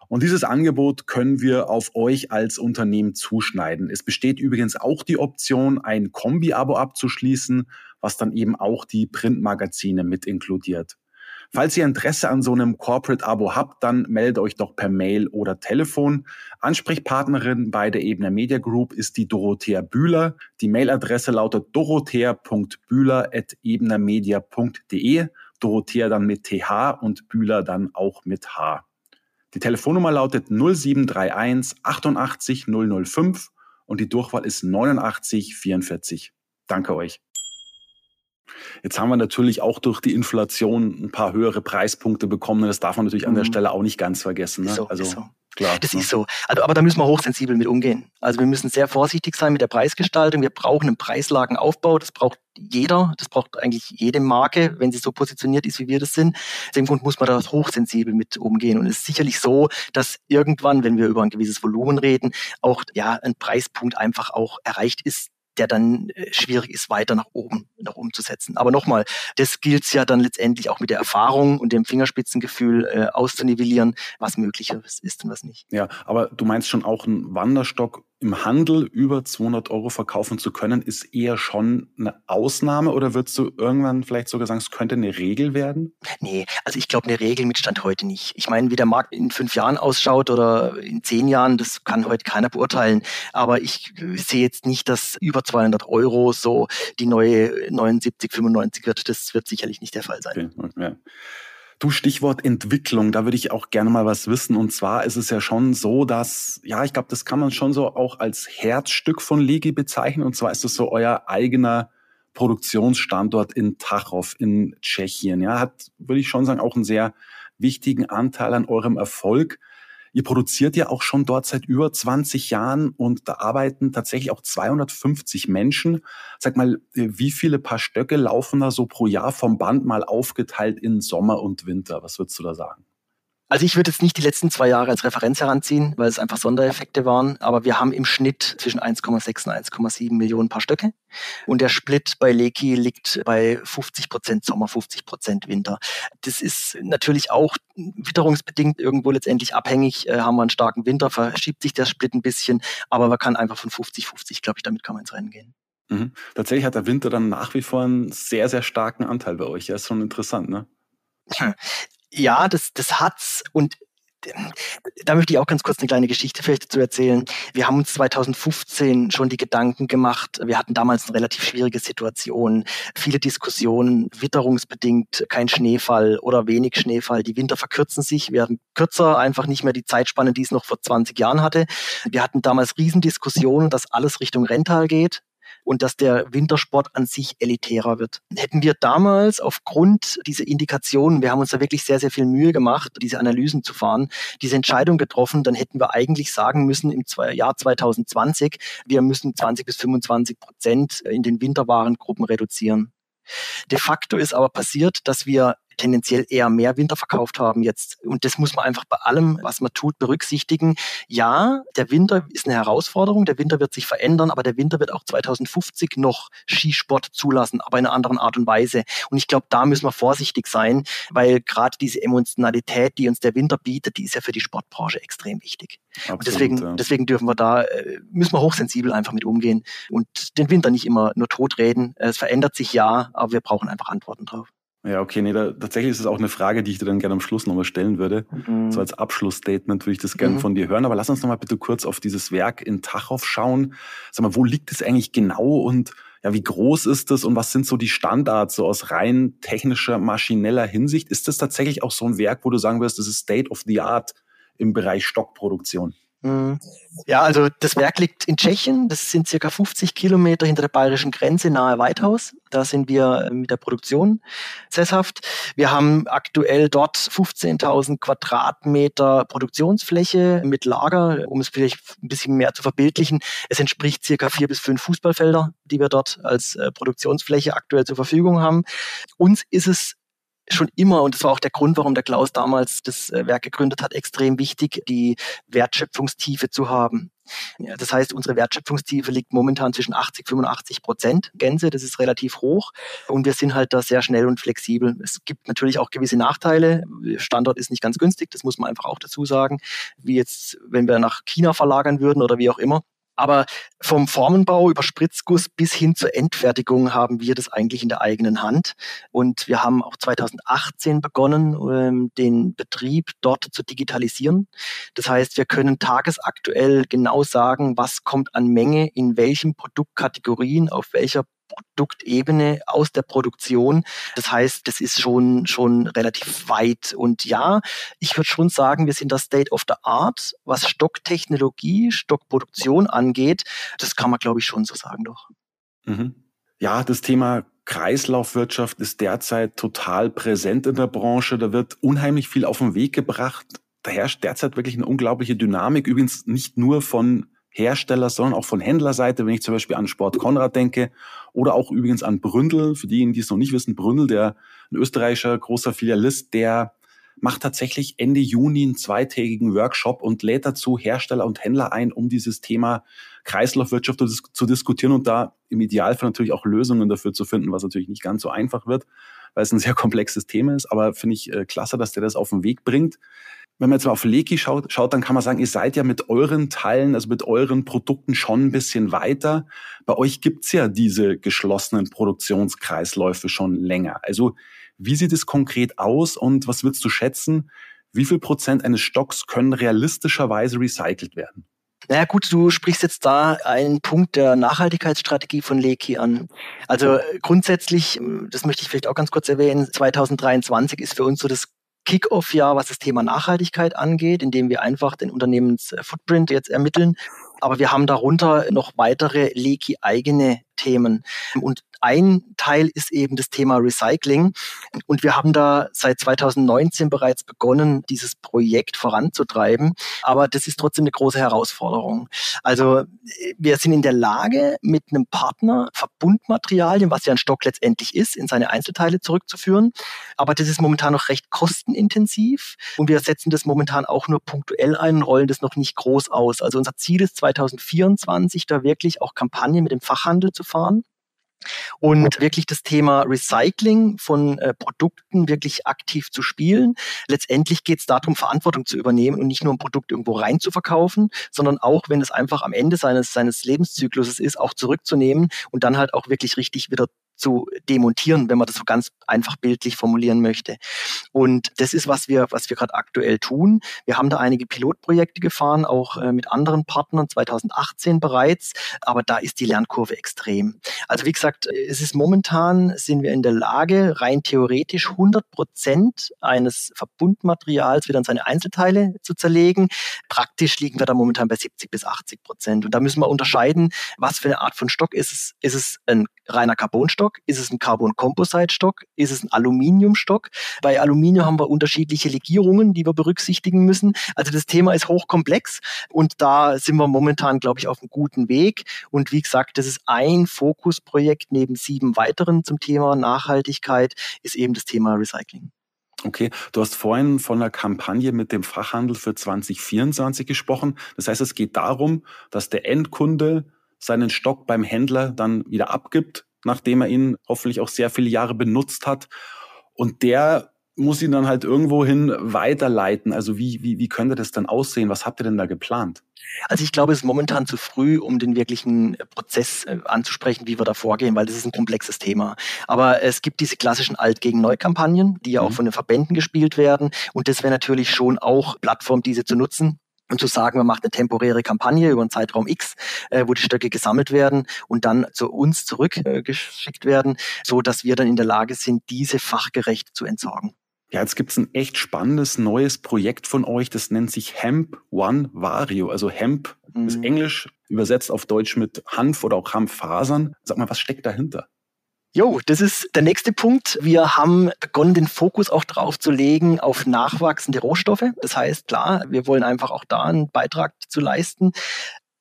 Und dieses Angebot können wir auf euch als Unternehmen zuschneiden. Es besteht übrigens auch die Option, ein Kombi-Abo abzuschließen, was dann eben auch die Printmagazine mit inkludiert. Falls ihr Interesse an so einem Corporate-Abo habt, dann meldet euch doch per Mail oder Telefon. Ansprechpartnerin bei der Ebner Media Group ist die Dorothea Bühler. Die Mailadresse lautet dorothea.bühler.ebnermedia.de. Dorothea dann mit TH und Bühler dann auch mit H. Die Telefonnummer lautet 0731 88 005 und die Durchwahl ist 89 44. Danke euch. Jetzt haben wir natürlich auch durch die Inflation ein paar höhere Preispunkte bekommen. Das darf man natürlich an der mhm. Stelle auch nicht ganz vergessen. Ne? So, also, so. Klar, das ja. ist so. Also, aber da müssen wir hochsensibel mit umgehen. Also wir müssen sehr vorsichtig sein mit der Preisgestaltung. Wir brauchen einen Preislagenaufbau. Das braucht jeder. Das braucht eigentlich jede Marke, wenn sie so positioniert ist, wie wir das sind. Aus dem Grund muss man da hochsensibel mit umgehen. Und es ist sicherlich so, dass irgendwann, wenn wir über ein gewisses Volumen reden, auch ja ein Preispunkt einfach auch erreicht ist, der dann äh, schwierig ist, weiter nach oben noch umzusetzen. Aber nochmal, das gilt ja dann letztendlich auch mit der Erfahrung und dem Fingerspitzengefühl äh, auszunivellieren, was möglich ist und was nicht. Ja, aber du meinst schon auch ein Wanderstock im Handel über 200 Euro verkaufen zu können, ist eher schon eine Ausnahme oder würdest du irgendwann vielleicht sogar sagen, es könnte eine Regel werden? Nee, also ich glaube, eine Regel mit Stand heute nicht. Ich meine, wie der Markt in fünf Jahren ausschaut oder in zehn Jahren, das kann heute keiner beurteilen. Aber ich sehe jetzt nicht, dass über 200 Euro so die neue 79, 95 wird. Das wird sicherlich nicht der Fall sein. Okay, ja. Du Stichwort Entwicklung, da würde ich auch gerne mal was wissen. Und zwar ist es ja schon so, dass, ja, ich glaube, das kann man schon so auch als Herzstück von Legi bezeichnen. Und zwar ist es so euer eigener Produktionsstandort in Tachov in Tschechien. Ja, hat, würde ich schon sagen, auch einen sehr wichtigen Anteil an eurem Erfolg. Ihr produziert ja auch schon dort seit über 20 Jahren und da arbeiten tatsächlich auch 250 Menschen. Sag mal, äh, wie viele Paar Stöcke laufen da so pro Jahr vom Band mal aufgeteilt in Sommer und Winter? Was würdest du da sagen? Also ich würde jetzt nicht die letzten zwei Jahre als Referenz heranziehen, weil es einfach Sondereffekte waren, aber wir haben im Schnitt zwischen 1,6 und 1,7 Millionen Paar Stöcke und der Split bei Leki liegt bei 50 Prozent Sommer, 50 Prozent Winter. Das ist natürlich auch witterungsbedingt irgendwo letztendlich abhängig. Äh, haben wir einen starken Winter, verschiebt sich der Split ein bisschen, aber man kann einfach von 50-50, glaube ich, damit kann man ins Rennen gehen. Mhm. Tatsächlich hat der Winter dann nach wie vor einen sehr, sehr starken Anteil bei euch. Ja, ist schon interessant, ne? ja, das, das hat's und da möchte ich auch ganz kurz eine kleine Geschichte vielleicht dazu erzählen. Wir haben uns 2015 schon die Gedanken gemacht. Wir hatten damals eine relativ schwierige Situation, viele Diskussionen, witterungsbedingt kein Schneefall oder wenig Schneefall. Die Winter verkürzen sich, werden kürzer, einfach nicht mehr die Zeitspanne, die es noch vor 20 Jahren hatte. Wir hatten damals Riesendiskussionen, dass alles Richtung Rental geht und dass der Wintersport an sich elitärer wird. Hätten wir damals aufgrund dieser Indikationen, wir haben uns da wirklich sehr, sehr viel Mühe gemacht, diese Analysen zu fahren, diese Entscheidung getroffen, dann hätten wir eigentlich sagen müssen im Jahr 2020, wir müssen 20 bis 25 Prozent in den Winterwarengruppen reduzieren. De facto ist aber passiert, dass wir tendenziell eher mehr Winter verkauft haben jetzt. Und das muss man einfach bei allem, was man tut, berücksichtigen. Ja, der Winter ist eine Herausforderung, der Winter wird sich verändern, aber der Winter wird auch 2050 noch Skisport zulassen, aber in einer anderen Art und Weise. Und ich glaube, da müssen wir vorsichtig sein, weil gerade diese Emotionalität, die uns der Winter bietet, die ist ja für die Sportbranche extrem wichtig. Absolut, und deswegen, ja. deswegen dürfen wir da, äh, müssen wir hochsensibel einfach mit umgehen und den Winter nicht immer nur totreden. Es verändert sich ja, aber wir brauchen einfach Antworten drauf. Ja, okay, nee, da, tatsächlich ist es auch eine Frage, die ich dir dann gerne am Schluss nochmal stellen würde. Mhm. So als Abschlussstatement würde ich das gerne mhm. von dir hören. Aber lass uns nochmal bitte kurz auf dieses Werk in Tachow schauen. Sag mal, wo liegt es eigentlich genau und ja, wie groß ist es und was sind so die Standards so aus rein technischer, maschineller Hinsicht? Ist das tatsächlich auch so ein Werk, wo du sagen wirst, das ist State of the Art im Bereich Stockproduktion? Mhm. Ja, also das Werk liegt in Tschechien. Das sind circa 50 Kilometer hinter der bayerischen Grenze nahe Weithaus. Da sind wir äh, mit der Produktion sesshaft. Wir haben aktuell dort 15.000 Quadratmeter Produktionsfläche mit Lager, um es vielleicht ein bisschen mehr zu verbildlichen. Es entspricht circa vier bis fünf Fußballfelder, die wir dort als äh, Produktionsfläche aktuell zur Verfügung haben. Uns ist es schon immer, und das war auch der Grund, warum der Klaus damals das äh, Werk gegründet hat, extrem wichtig, die Wertschöpfungstiefe zu haben. Das heißt, unsere Wertschöpfungstiefe liegt momentan zwischen 80 und 85 Prozent Gänse. Das ist relativ hoch. Und wir sind halt da sehr schnell und flexibel. Es gibt natürlich auch gewisse Nachteile. Standort ist nicht ganz günstig. Das muss man einfach auch dazu sagen. Wie jetzt, wenn wir nach China verlagern würden oder wie auch immer. Aber vom Formenbau über Spritzguss bis hin zur Endfertigung haben wir das eigentlich in der eigenen Hand. Und wir haben auch 2018 begonnen, ähm, den Betrieb dort zu digitalisieren. Das heißt, wir können tagesaktuell genau sagen, was kommt an Menge in welchen Produktkategorien, auf welcher Produktebene aus der Produktion. Das heißt, das ist schon, schon relativ weit. Und ja, ich würde schon sagen, wir sind das State of the Art, was Stocktechnologie, Stockproduktion angeht. Das kann man, glaube ich, schon so sagen doch. Mhm. Ja, das Thema Kreislaufwirtschaft ist derzeit total präsent in der Branche. Da wird unheimlich viel auf den Weg gebracht da herrscht derzeit wirklich eine unglaubliche Dynamik. Übrigens nicht nur von Hersteller, sondern auch von Händlerseite, wenn ich zum Beispiel an Sport Konrad denke oder auch übrigens an Bründel. Für diejenigen, die es noch nicht wissen, Bründel, der ein österreichischer großer Filialist, der macht tatsächlich Ende Juni einen zweitägigen Workshop und lädt dazu Hersteller und Händler ein, um dieses Thema Kreislaufwirtschaft zu diskutieren und da im Idealfall natürlich auch Lösungen dafür zu finden, was natürlich nicht ganz so einfach wird, weil es ein sehr komplexes Thema ist. Aber finde ich äh, klasse, dass der das auf den Weg bringt. Wenn man jetzt mal auf Leki schaut, schaut, dann kann man sagen, ihr seid ja mit euren Teilen, also mit euren Produkten schon ein bisschen weiter. Bei euch gibt's ja diese geschlossenen Produktionskreisläufe schon länger. Also wie sieht es konkret aus und was würdest du schätzen? Wie viel Prozent eines Stocks können realistischerweise recycelt werden? Naja gut, du sprichst jetzt da einen Punkt der Nachhaltigkeitsstrategie von Leki an. Also grundsätzlich, das möchte ich vielleicht auch ganz kurz erwähnen, 2023 ist für uns so das Kick-off-Jahr, was das Thema Nachhaltigkeit angeht, indem wir einfach den Unternehmensfootprint jetzt ermitteln. Aber wir haben darunter noch weitere Leki-eigene Themen. Und ein Teil ist eben das Thema Recycling. Und wir haben da seit 2019 bereits begonnen, dieses Projekt voranzutreiben. Aber das ist trotzdem eine große Herausforderung. Also wir sind in der Lage, mit einem Partner Verbundmaterialien, was ja ein Stock letztendlich ist, in seine Einzelteile zurückzuführen. Aber das ist momentan noch recht kostenintensiv. Und wir setzen das momentan auch nur punktuell ein und rollen das noch nicht groß aus. Also unser Ziel ist 2024, da wirklich auch Kampagnen mit dem Fachhandel zu fahren und wirklich das Thema Recycling von äh, Produkten wirklich aktiv zu spielen. Letztendlich geht es darum, Verantwortung zu übernehmen und nicht nur ein Produkt irgendwo rein zu verkaufen, sondern auch, wenn es einfach am Ende seines, seines Lebenszykluses ist, auch zurückzunehmen und dann halt auch wirklich richtig wieder zu demontieren, wenn man das so ganz einfach bildlich formulieren möchte. Und das ist, was wir, was wir gerade aktuell tun. Wir haben da einige Pilotprojekte gefahren, auch äh, mit anderen Partnern 2018 bereits, aber da ist die Lernkurve extrem. Also wie gesagt, es ist momentan, sind wir in der Lage, rein theoretisch 100 Prozent eines Verbundmaterials wieder in seine Einzelteile zu zerlegen. Praktisch liegen wir da momentan bei 70 bis 80 Prozent. Und da müssen wir unterscheiden, was für eine Art von Stock ist es. Ist es ein reiner Carbonstock? Stock? Ist es ein Carbon Composite Stock? Ist es ein Aluminiumstock? Bei Aluminium haben wir unterschiedliche Legierungen, die wir berücksichtigen müssen. Also das Thema ist hochkomplex und da sind wir momentan, glaube ich, auf einem guten Weg. Und wie gesagt, das ist ein Fokusprojekt neben sieben weiteren zum Thema Nachhaltigkeit, ist eben das Thema Recycling. Okay, du hast vorhin von der Kampagne mit dem Fachhandel für 2024 gesprochen. Das heißt, es geht darum, dass der Endkunde seinen Stock beim Händler dann wieder abgibt, nachdem er ihn hoffentlich auch sehr viele Jahre benutzt hat. Und der muss ihn dann halt irgendwohin weiterleiten. Also wie, wie, wie könnte das dann aussehen? Was habt ihr denn da geplant? Also ich glaube, es ist momentan zu früh, um den wirklichen äh, Prozess äh, anzusprechen, wie wir da vorgehen, weil das ist ein komplexes Thema. Aber es gibt diese klassischen Alt gegen Neu-Kampagnen, die ja auch mhm. von den Verbänden gespielt werden. Und das wäre natürlich schon auch Plattform, diese zu nutzen und zu sagen, man macht eine temporäre Kampagne über einen Zeitraum X, äh, wo die Stöcke gesammelt werden und dann zu uns zurückgeschickt äh, werden, so dass wir dann in der Lage sind, diese fachgerecht zu entsorgen. Ja, jetzt gibt's ein echt spannendes neues Projekt von euch, das nennt sich Hemp One Vario. Also Hemp mhm. ist Englisch, übersetzt auf Deutsch mit Hanf oder auch Hanffasern. Sag mal, was steckt dahinter? Jo, das ist der nächste Punkt. Wir haben begonnen, den Fokus auch drauf zu legen auf nachwachsende Rohstoffe. Das heißt, klar, wir wollen einfach auch da einen Beitrag zu leisten.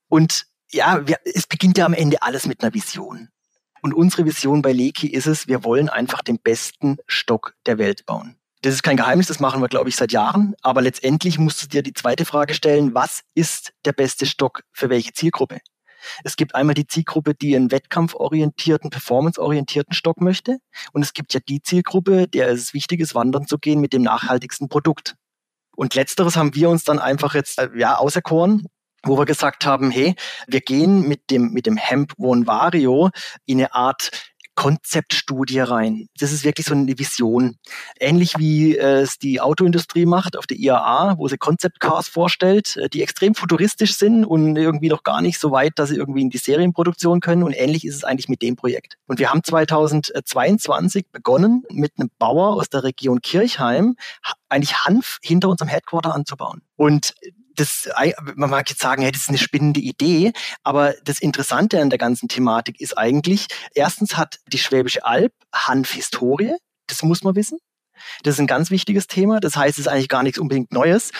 Und ja, wir, es beginnt ja am Ende alles mit einer Vision. Und unsere Vision bei Leki ist es, wir wollen einfach den besten Stock der Welt bauen. Das ist kein Geheimnis, das machen wir, glaube ich, seit Jahren. Aber letztendlich musst du dir die zweite Frage stellen, was ist der beste Stock für welche Zielgruppe? Es gibt einmal die Zielgruppe, die einen wettkampforientierten, performanceorientierten Stock möchte. Und es gibt ja die Zielgruppe, der es wichtig ist, wandern zu gehen mit dem nachhaltigsten Produkt. Und letzteres haben wir uns dann einfach jetzt äh, ja auserkoren wo wir gesagt haben, hey, wir gehen mit dem, mit dem Hemp One Vario in eine Art Konzeptstudie rein. Das ist wirklich so eine Vision. Ähnlich wie äh, es die Autoindustrie macht auf der IAA, wo sie Concept Cars vorstellt, äh, die extrem futuristisch sind und irgendwie noch gar nicht so weit, dass sie irgendwie in die Serienproduktion können. Und ähnlich ist es eigentlich mit dem Projekt. Und wir haben 2022 begonnen, mit einem Bauer aus der Region Kirchheim eigentlich Hanf hinter unserem Headquarter anzubauen. Und das, man mag jetzt sagen, hey, das ist eine spinnende Idee, aber das Interessante an der ganzen Thematik ist eigentlich, erstens hat die Schwäbische Alb Hanfhistorie, das muss man wissen. Das ist ein ganz wichtiges Thema. Das heißt, es ist eigentlich gar nichts unbedingt Neues.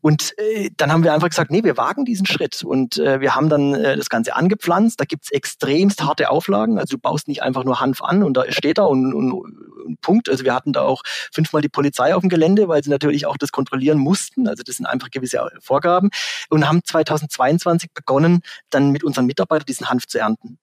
Und äh, dann haben wir einfach gesagt, nee, wir wagen diesen Schritt. Und äh, wir haben dann äh, das Ganze angepflanzt. Da gibt's extremst harte Auflagen. Also du baust nicht einfach nur Hanf an und da steht er und, und, und Punkt. Also wir hatten da auch fünfmal die Polizei auf dem Gelände, weil sie natürlich auch das kontrollieren mussten. Also das sind einfach gewisse Vorgaben. Und haben 2022 begonnen, dann mit unseren Mitarbeitern diesen Hanf zu ernten.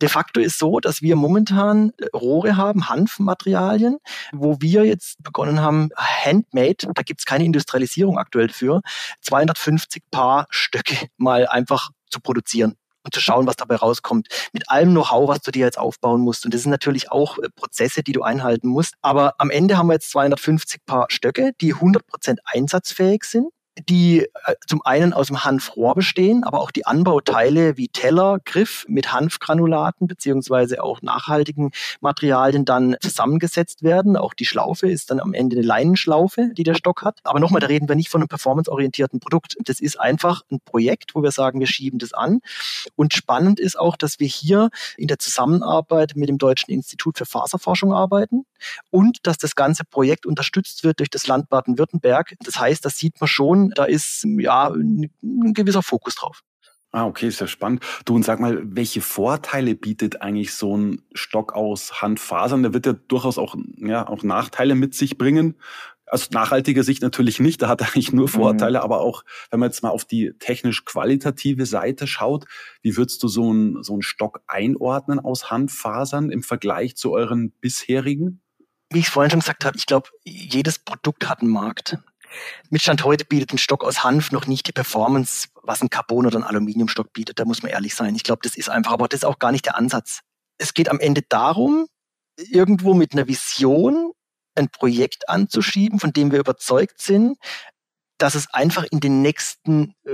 De facto ist so, dass wir momentan äh, Rohre haben, Hanfmaterialien, wo wir jetzt begonnen haben, handmade, da gibt's keine Industrialisierung aktuell für, 250 Paar Stöcke mal einfach zu produzieren und zu schauen, was dabei rauskommt. Mit allem Know-how, was du dir jetzt aufbauen musst. Und das sind natürlich auch äh, Prozesse, die du einhalten musst. Aber am Ende haben wir jetzt 250 Paar Stöcke, die 100% einsatzfähig sind die äh, zum einen aus dem Hanfrohr bestehen, aber auch die Anbauteile wie Teller, Griff mit Hanfgranulaten beziehungsweise auch nachhaltigen Materialien dann zusammengesetzt werden. Auch die Schlaufe ist dann am Ende eine Leinenschlaufe, die der Stock hat. Aber nochmal, da reden wir nicht von einem performanceorientierten Produkt. Das ist einfach ein Projekt, wo wir sagen, wir schieben das an. Und spannend ist auch, dass wir hier in der Zusammenarbeit mit dem Deutschen Institut für Faserforschung arbeiten und dass das ganze Projekt unterstützt wird durch das Land Baden-Württemberg. Das heißt, das sieht man schon, da ist ja ein, ein gewisser Fokus drauf. Ah, okay, ja spannend. Du und sag mal, welche Vorteile bietet eigentlich so ein Stock aus Handfasern? Der wird ja durchaus auch, ja, auch Nachteile mit sich bringen. Aus nachhaltiger Sicht natürlich nicht, da hat er eigentlich nur mhm. Vorteile, mhm. aber auch, wenn man jetzt mal auf die technisch-qualitative Seite schaut, wie würdest du so einen, so einen Stock einordnen aus Handfasern im Vergleich zu euren bisherigen? Wie ich vorhin schon gesagt habe, ich glaube, jedes Produkt hat einen Markt. Mit Stand heute bietet ein Stock aus Hanf noch nicht die Performance, was ein Carbon oder ein Aluminiumstock bietet. Da muss man ehrlich sein. Ich glaube, das ist einfach, aber das ist auch gar nicht der Ansatz. Es geht am Ende darum, irgendwo mit einer Vision ein Projekt anzuschieben, von dem wir überzeugt sind, dass es einfach in den nächsten äh,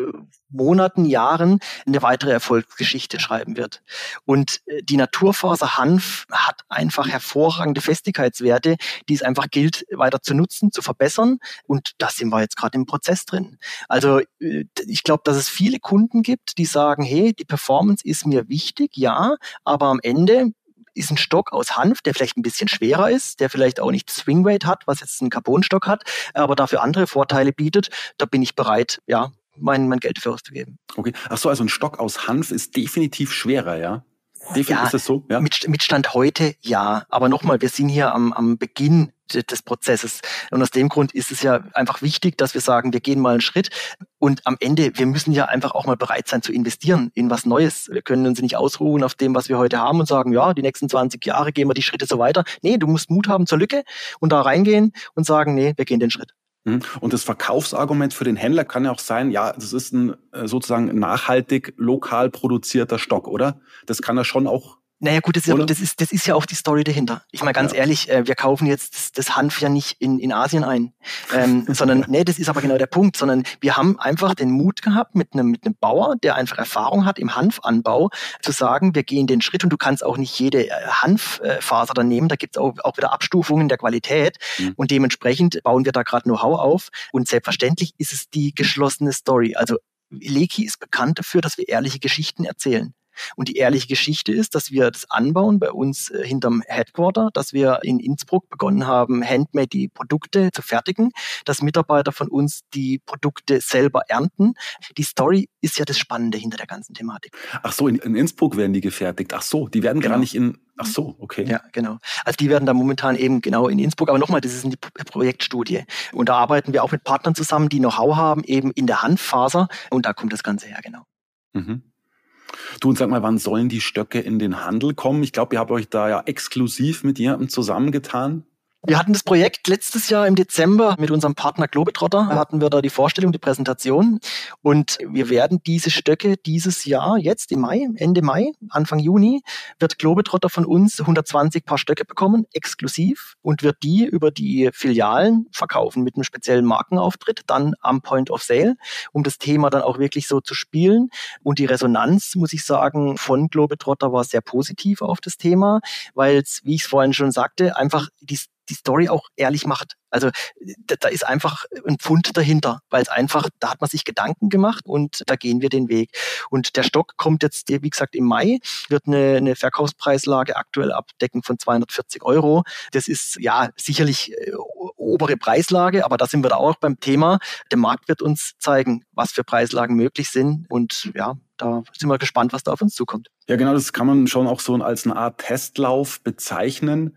Monaten, Jahren eine weitere Erfolgsgeschichte schreiben wird. Und äh, die Naturfaser Hanf hat einfach hervorragende Festigkeitswerte, die es einfach gilt, weiter zu nutzen, zu verbessern. Und da sind wir jetzt gerade im Prozess drin. Also äh, ich glaube, dass es viele Kunden gibt, die sagen, hey, die Performance ist mir wichtig, ja, aber am Ende ist ein Stock aus Hanf, der vielleicht ein bisschen schwerer ist, der vielleicht auch nicht Swingweight hat, was jetzt ein Carbonstock hat, aber dafür andere Vorteile bietet. Da bin ich bereit, ja, mein, mein Geld für auszugeben. Okay. Ach so, also ein Stock aus Hanf ist definitiv schwerer, ja? Definitiv ja, ist das so? Ja. Mit, mit Stand heute ja. Aber nochmal, wir sind hier am, am Beginn des Prozesses. Und aus dem Grund ist es ja einfach wichtig, dass wir sagen, wir gehen mal einen Schritt. Und am Ende, wir müssen ja einfach auch mal bereit sein zu investieren in was Neues. Wir können uns nicht ausruhen auf dem, was wir heute haben und sagen, ja, die nächsten 20 Jahre gehen wir die Schritte so weiter. Nee, du musst Mut haben zur Lücke und da reingehen und sagen, nee, wir gehen den Schritt. Mhm. Und das Verkaufsargument für den Händler kann ja auch sein, ja, das ist ein äh, sozusagen nachhaltig lokal produzierter Stock, oder? Das kann er schon auch naja gut, das ist, ja, das, ist, das ist ja auch die Story dahinter. Ich meine ganz ja. ehrlich, äh, wir kaufen jetzt das, das, Hanf ja nicht in, in Asien ein, ähm, sondern nee, das ist aber genau der Punkt, sondern wir haben einfach den Mut gehabt mit einem mit einem Bauer, der einfach Erfahrung hat im Hanfanbau, zu sagen, wir gehen den Schritt und du kannst auch nicht jede äh, Hanffaser dann nehmen, da gibt es auch, auch wieder Abstufungen der Qualität mhm. und dementsprechend bauen wir da gerade Know-how auf und selbstverständlich ist es die geschlossene Story. Also Leki ist bekannt dafür, dass wir ehrliche Geschichten erzählen. Und die ehrliche Geschichte ist, dass wir das anbauen bei uns äh, hinterm Headquarter, dass wir in Innsbruck begonnen haben, handmade die Produkte zu fertigen, dass Mitarbeiter von uns die Produkte selber ernten. Die Story ist ja das Spannende hinter der ganzen Thematik. Ach so, in, in Innsbruck werden die gefertigt. Ach so, die werden genau. gar nicht in Ach so, okay. Ja, genau. Also die werden da momentan eben genau in Innsbruck. Aber nochmal, das ist eine Projektstudie. Und da arbeiten wir auch mit Partnern zusammen, die Know-how haben, eben in der Handfaser. Und da kommt das Ganze her, genau. Mhm. Du und sag mal, wann sollen die Stöcke in den Handel kommen? Ich glaube, ihr habt euch da ja exklusiv mit jemandem zusammengetan. Wir hatten das Projekt letztes Jahr im Dezember mit unserem Partner Globetrotter, hatten wir da die Vorstellung, die Präsentation. Und wir werden diese Stöcke dieses Jahr, jetzt im Mai, Ende Mai, Anfang Juni, wird Globetrotter von uns 120 Paar Stöcke bekommen, exklusiv, und wird die über die Filialen verkaufen mit einem speziellen Markenauftritt, dann am Point of Sale, um das Thema dann auch wirklich so zu spielen. Und die Resonanz, muss ich sagen, von Globetrotter war sehr positiv auf das Thema, weil es, wie ich es vorhin schon sagte, einfach die die Story auch ehrlich macht. Also da, da ist einfach ein Pfund dahinter, weil es einfach, da hat man sich Gedanken gemacht und da gehen wir den Weg. Und der Stock kommt jetzt, wie gesagt, im Mai, wird eine, eine Verkaufspreislage aktuell abdecken von 240 Euro. Das ist ja sicherlich äh, obere Preislage, aber da sind wir da auch beim Thema. Der Markt wird uns zeigen, was für Preislagen möglich sind und ja, da sind wir gespannt, was da auf uns zukommt. Ja, genau, das kann man schon auch so als eine Art Testlauf bezeichnen.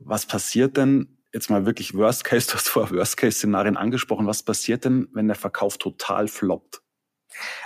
Was passiert denn, jetzt mal wirklich Worst Case, du hast vorher Worst Case Szenarien angesprochen, was passiert denn, wenn der Verkauf total floppt?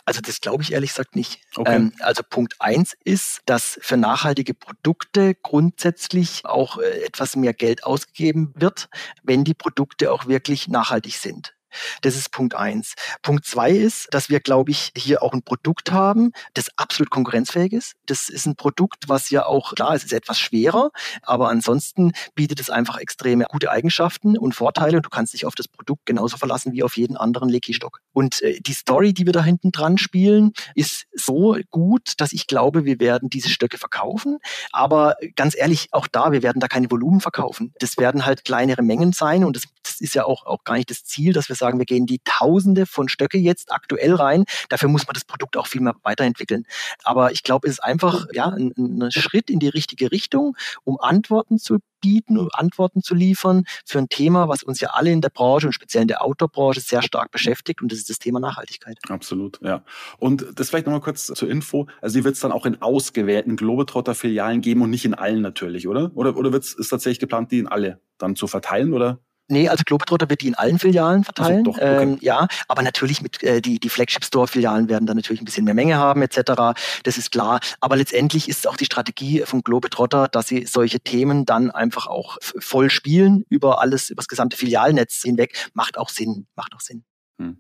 Also das glaube ich ehrlich gesagt nicht. Okay. Ähm, also Punkt eins ist, dass für nachhaltige Produkte grundsätzlich auch äh, etwas mehr Geld ausgegeben wird, wenn die Produkte auch wirklich nachhaltig sind. Das ist Punkt eins. Punkt zwei ist, dass wir, glaube ich, hier auch ein Produkt haben, das absolut konkurrenzfähig ist. Das ist ein Produkt, was ja auch, klar, es ist etwas schwerer, aber ansonsten bietet es einfach extreme gute Eigenschaften und Vorteile. Du kannst dich auf das Produkt genauso verlassen wie auf jeden anderen Lecky-Stock. Und äh, die Story, die wir da hinten dran spielen, ist so gut, dass ich glaube, wir werden diese Stöcke verkaufen. Aber ganz ehrlich, auch da, wir werden da keine Volumen verkaufen. Das werden halt kleinere Mengen sein und das, das ist ja auch, auch gar nicht das Ziel, dass wir sagen, sagen, wir gehen die Tausende von Stöcke jetzt aktuell rein. Dafür muss man das Produkt auch viel mehr weiterentwickeln. Aber ich glaube, es ist einfach ja, ein, ein Schritt in die richtige Richtung, um Antworten zu bieten und Antworten zu liefern für ein Thema, was uns ja alle in der Branche und speziell in der Outdoor-Branche sehr stark beschäftigt und das ist das Thema Nachhaltigkeit. Absolut, ja. Und das vielleicht nochmal kurz zur Info. Also die wird es dann auch in ausgewählten Globetrotter-Filialen geben und nicht in allen natürlich, oder? Oder, oder wird's, ist tatsächlich geplant, die in alle dann zu verteilen, oder? Nee, also Globetrotter wird die in allen Filialen verteilen. Also doch, okay. ähm, ja, aber natürlich mit äh, die die Flagship Store Filialen werden dann natürlich ein bisschen mehr Menge haben etc. Das ist klar. Aber letztendlich ist auch die Strategie von Globetrotter, dass sie solche Themen dann einfach auch voll spielen über alles über das gesamte Filialnetz hinweg. Macht auch Sinn. Macht auch Sinn. Hm.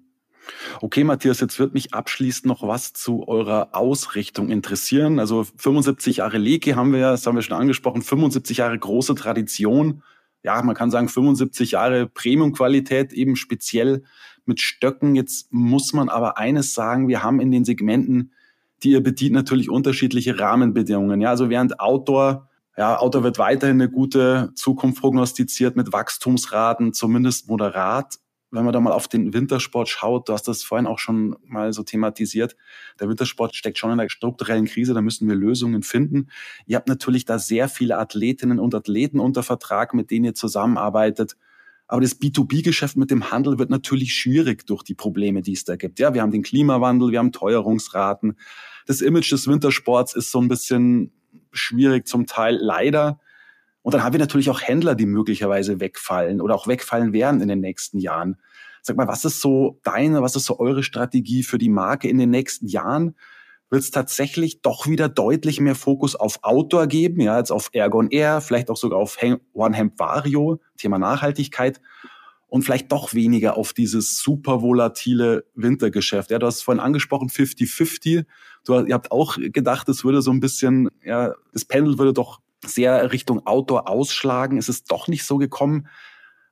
Okay, Matthias, jetzt wird mich abschließend noch was zu eurer Ausrichtung interessieren. Also 75 Jahre Leke haben wir ja, das haben wir schon angesprochen, 75 Jahre große Tradition ja, man kann sagen 75 Jahre Premium-Qualität, eben speziell mit Stöcken. Jetzt muss man aber eines sagen, wir haben in den Segmenten, die ihr bedient, natürlich unterschiedliche Rahmenbedingungen. Ja, also während Outdoor ja, Outdoor wird weiterhin eine gute Zukunft prognostiziert mit Wachstumsraten, zumindest moderat wenn man da mal auf den Wintersport schaut, du hast das vorhin auch schon mal so thematisiert, der Wintersport steckt schon in einer strukturellen Krise, da müssen wir Lösungen finden. Ihr habt natürlich da sehr viele Athletinnen und Athleten unter Vertrag, mit denen ihr zusammenarbeitet. Aber das B2B-Geschäft mit dem Handel wird natürlich schwierig durch die Probleme, die es da gibt. Ja, wir haben den Klimawandel, wir haben Teuerungsraten. Das Image des Wintersports ist so ein bisschen schwierig zum Teil, leider. Und dann haben wir natürlich auch Händler, die möglicherweise wegfallen oder auch wegfallen werden in den nächsten Jahren. Sag mal, was ist so deine, was ist so eure Strategie für die Marke in den nächsten Jahren? Wird es tatsächlich doch wieder deutlich mehr Fokus auf Outdoor geben, ja, jetzt auf Ergon Air, vielleicht auch sogar auf One Hemp Vario, Thema Nachhaltigkeit und vielleicht doch weniger auf dieses super volatile Wintergeschäft. Ja, du hast vorhin angesprochen, 50-50. Du, ihr habt auch gedacht, es würde so ein bisschen, ja, das Pendel würde doch sehr Richtung Outdoor ausschlagen. Es ist doch nicht so gekommen.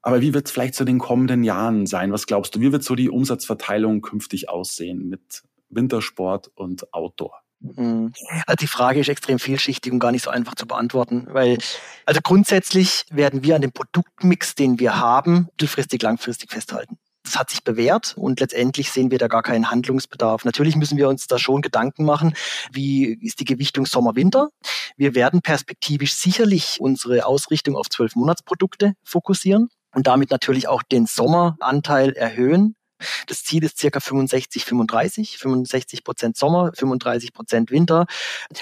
Aber wie wird es vielleicht zu den kommenden Jahren sein? Was glaubst du? Wie wird so die Umsatzverteilung künftig aussehen mit Wintersport und Outdoor? Hm. Also die Frage ist extrem vielschichtig und gar nicht so einfach zu beantworten, weil also grundsätzlich werden wir an dem Produktmix, den wir haben, mittelfristig, langfristig festhalten das hat sich bewährt und letztendlich sehen wir da gar keinen Handlungsbedarf. Natürlich müssen wir uns da schon Gedanken machen, wie ist die Gewichtung Sommer-Winter. Wir werden perspektivisch sicherlich unsere Ausrichtung auf zwölf Monatsprodukte fokussieren und damit natürlich auch den Sommeranteil erhöhen. Das Ziel ist circa 65, 35, 65 Prozent Sommer, 35 Prozent Winter.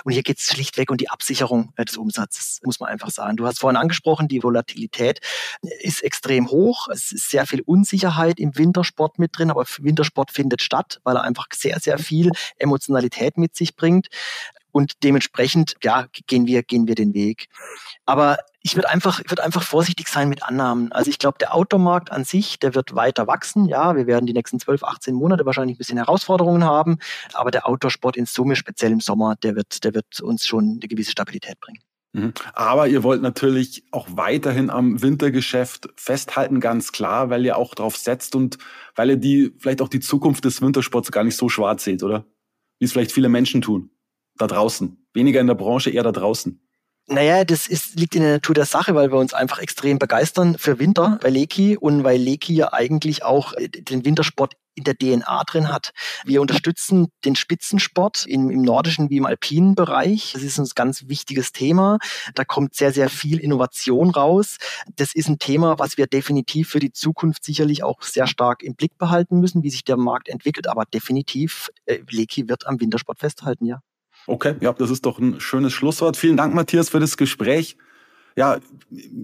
Und hier geht es schlichtweg um die Absicherung äh, des Umsatzes, muss man einfach sagen. Du hast vorhin angesprochen, die Volatilität ist extrem hoch. Es ist sehr viel Unsicherheit im Wintersport mit drin, aber Wintersport findet statt, weil er einfach sehr, sehr viel Emotionalität mit sich bringt und dementsprechend ja gehen wir gehen wir den Weg. Aber ich würde einfach ich würde einfach vorsichtig sein mit Annahmen. Also ich glaube, der Automarkt an sich, der wird weiter wachsen. Ja, wir werden die nächsten 12, 18 Monate wahrscheinlich ein bisschen Herausforderungen haben, aber der Outdoor-Sport in Summe speziell im Sommer, der wird der wird uns schon eine gewisse Stabilität bringen. Mhm. Aber ihr wollt natürlich auch weiterhin am Wintergeschäft festhalten, ganz klar, weil ihr auch drauf setzt und weil ihr die vielleicht auch die Zukunft des Wintersports gar nicht so schwarz seht, oder? Wie es vielleicht viele Menschen tun da draußen. Weniger in der Branche, eher da draußen. Naja, das ist, liegt in der Natur der Sache, weil wir uns einfach extrem begeistern für Winter bei Leki und weil Leki ja eigentlich auch äh, den Wintersport in der DNA drin hat. Wir unterstützen den Spitzensport im, im nordischen wie im alpinen Bereich. Das ist ein ganz wichtiges Thema. Da kommt sehr, sehr viel Innovation raus. Das ist ein Thema, was wir definitiv für die Zukunft sicherlich auch sehr stark im Blick behalten müssen, wie sich der Markt entwickelt. Aber definitiv, äh, Leki wird am Wintersport festhalten, ja. Okay, ja, das ist doch ein schönes Schlusswort. Vielen Dank, Matthias, für das Gespräch. Ja,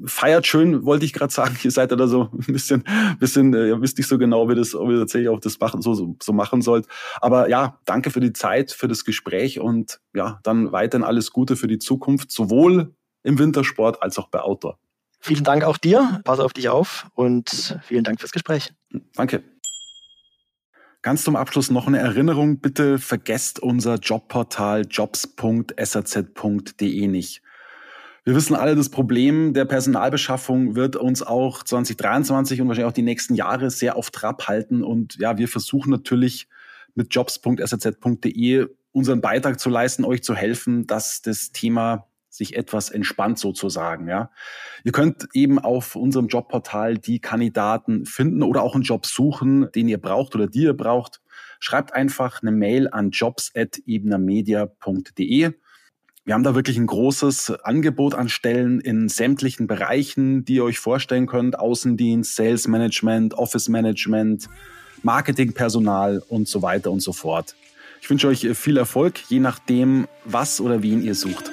feiert schön, wollte ich gerade sagen. Ihr seid ja da so ein bisschen, bisschen, äh, ihr wisst nicht so genau, wie das, ob ihr tatsächlich auch das machen, so, so, so machen sollt. Aber ja, danke für die Zeit, für das Gespräch und ja, dann weiterhin alles Gute für die Zukunft, sowohl im Wintersport als auch bei Outdoor. Vielen Dank auch dir. Pass auf dich auf und vielen Dank fürs Gespräch. Danke. Ganz zum Abschluss noch eine Erinnerung. Bitte vergesst unser Jobportal jobs.saz.de nicht. Wir wissen alle, das Problem der Personalbeschaffung wird uns auch 2023 und wahrscheinlich auch die nächsten Jahre sehr auf Trab halten. Und ja, wir versuchen natürlich mit jobs.saz.de unseren Beitrag zu leisten, euch zu helfen, dass das Thema sich etwas entspannt sozusagen. Ja, ihr könnt eben auf unserem Jobportal die Kandidaten finden oder auch einen Job suchen, den ihr braucht oder die ihr braucht. Schreibt einfach eine Mail an jobs@ebnermedia.de. Wir haben da wirklich ein großes Angebot an Stellen in sämtlichen Bereichen, die ihr euch vorstellen könnt. Außendienst, Sales Management, Office Management, Marketingpersonal und so weiter und so fort. Ich wünsche euch viel Erfolg, je nachdem, was oder wen ihr sucht.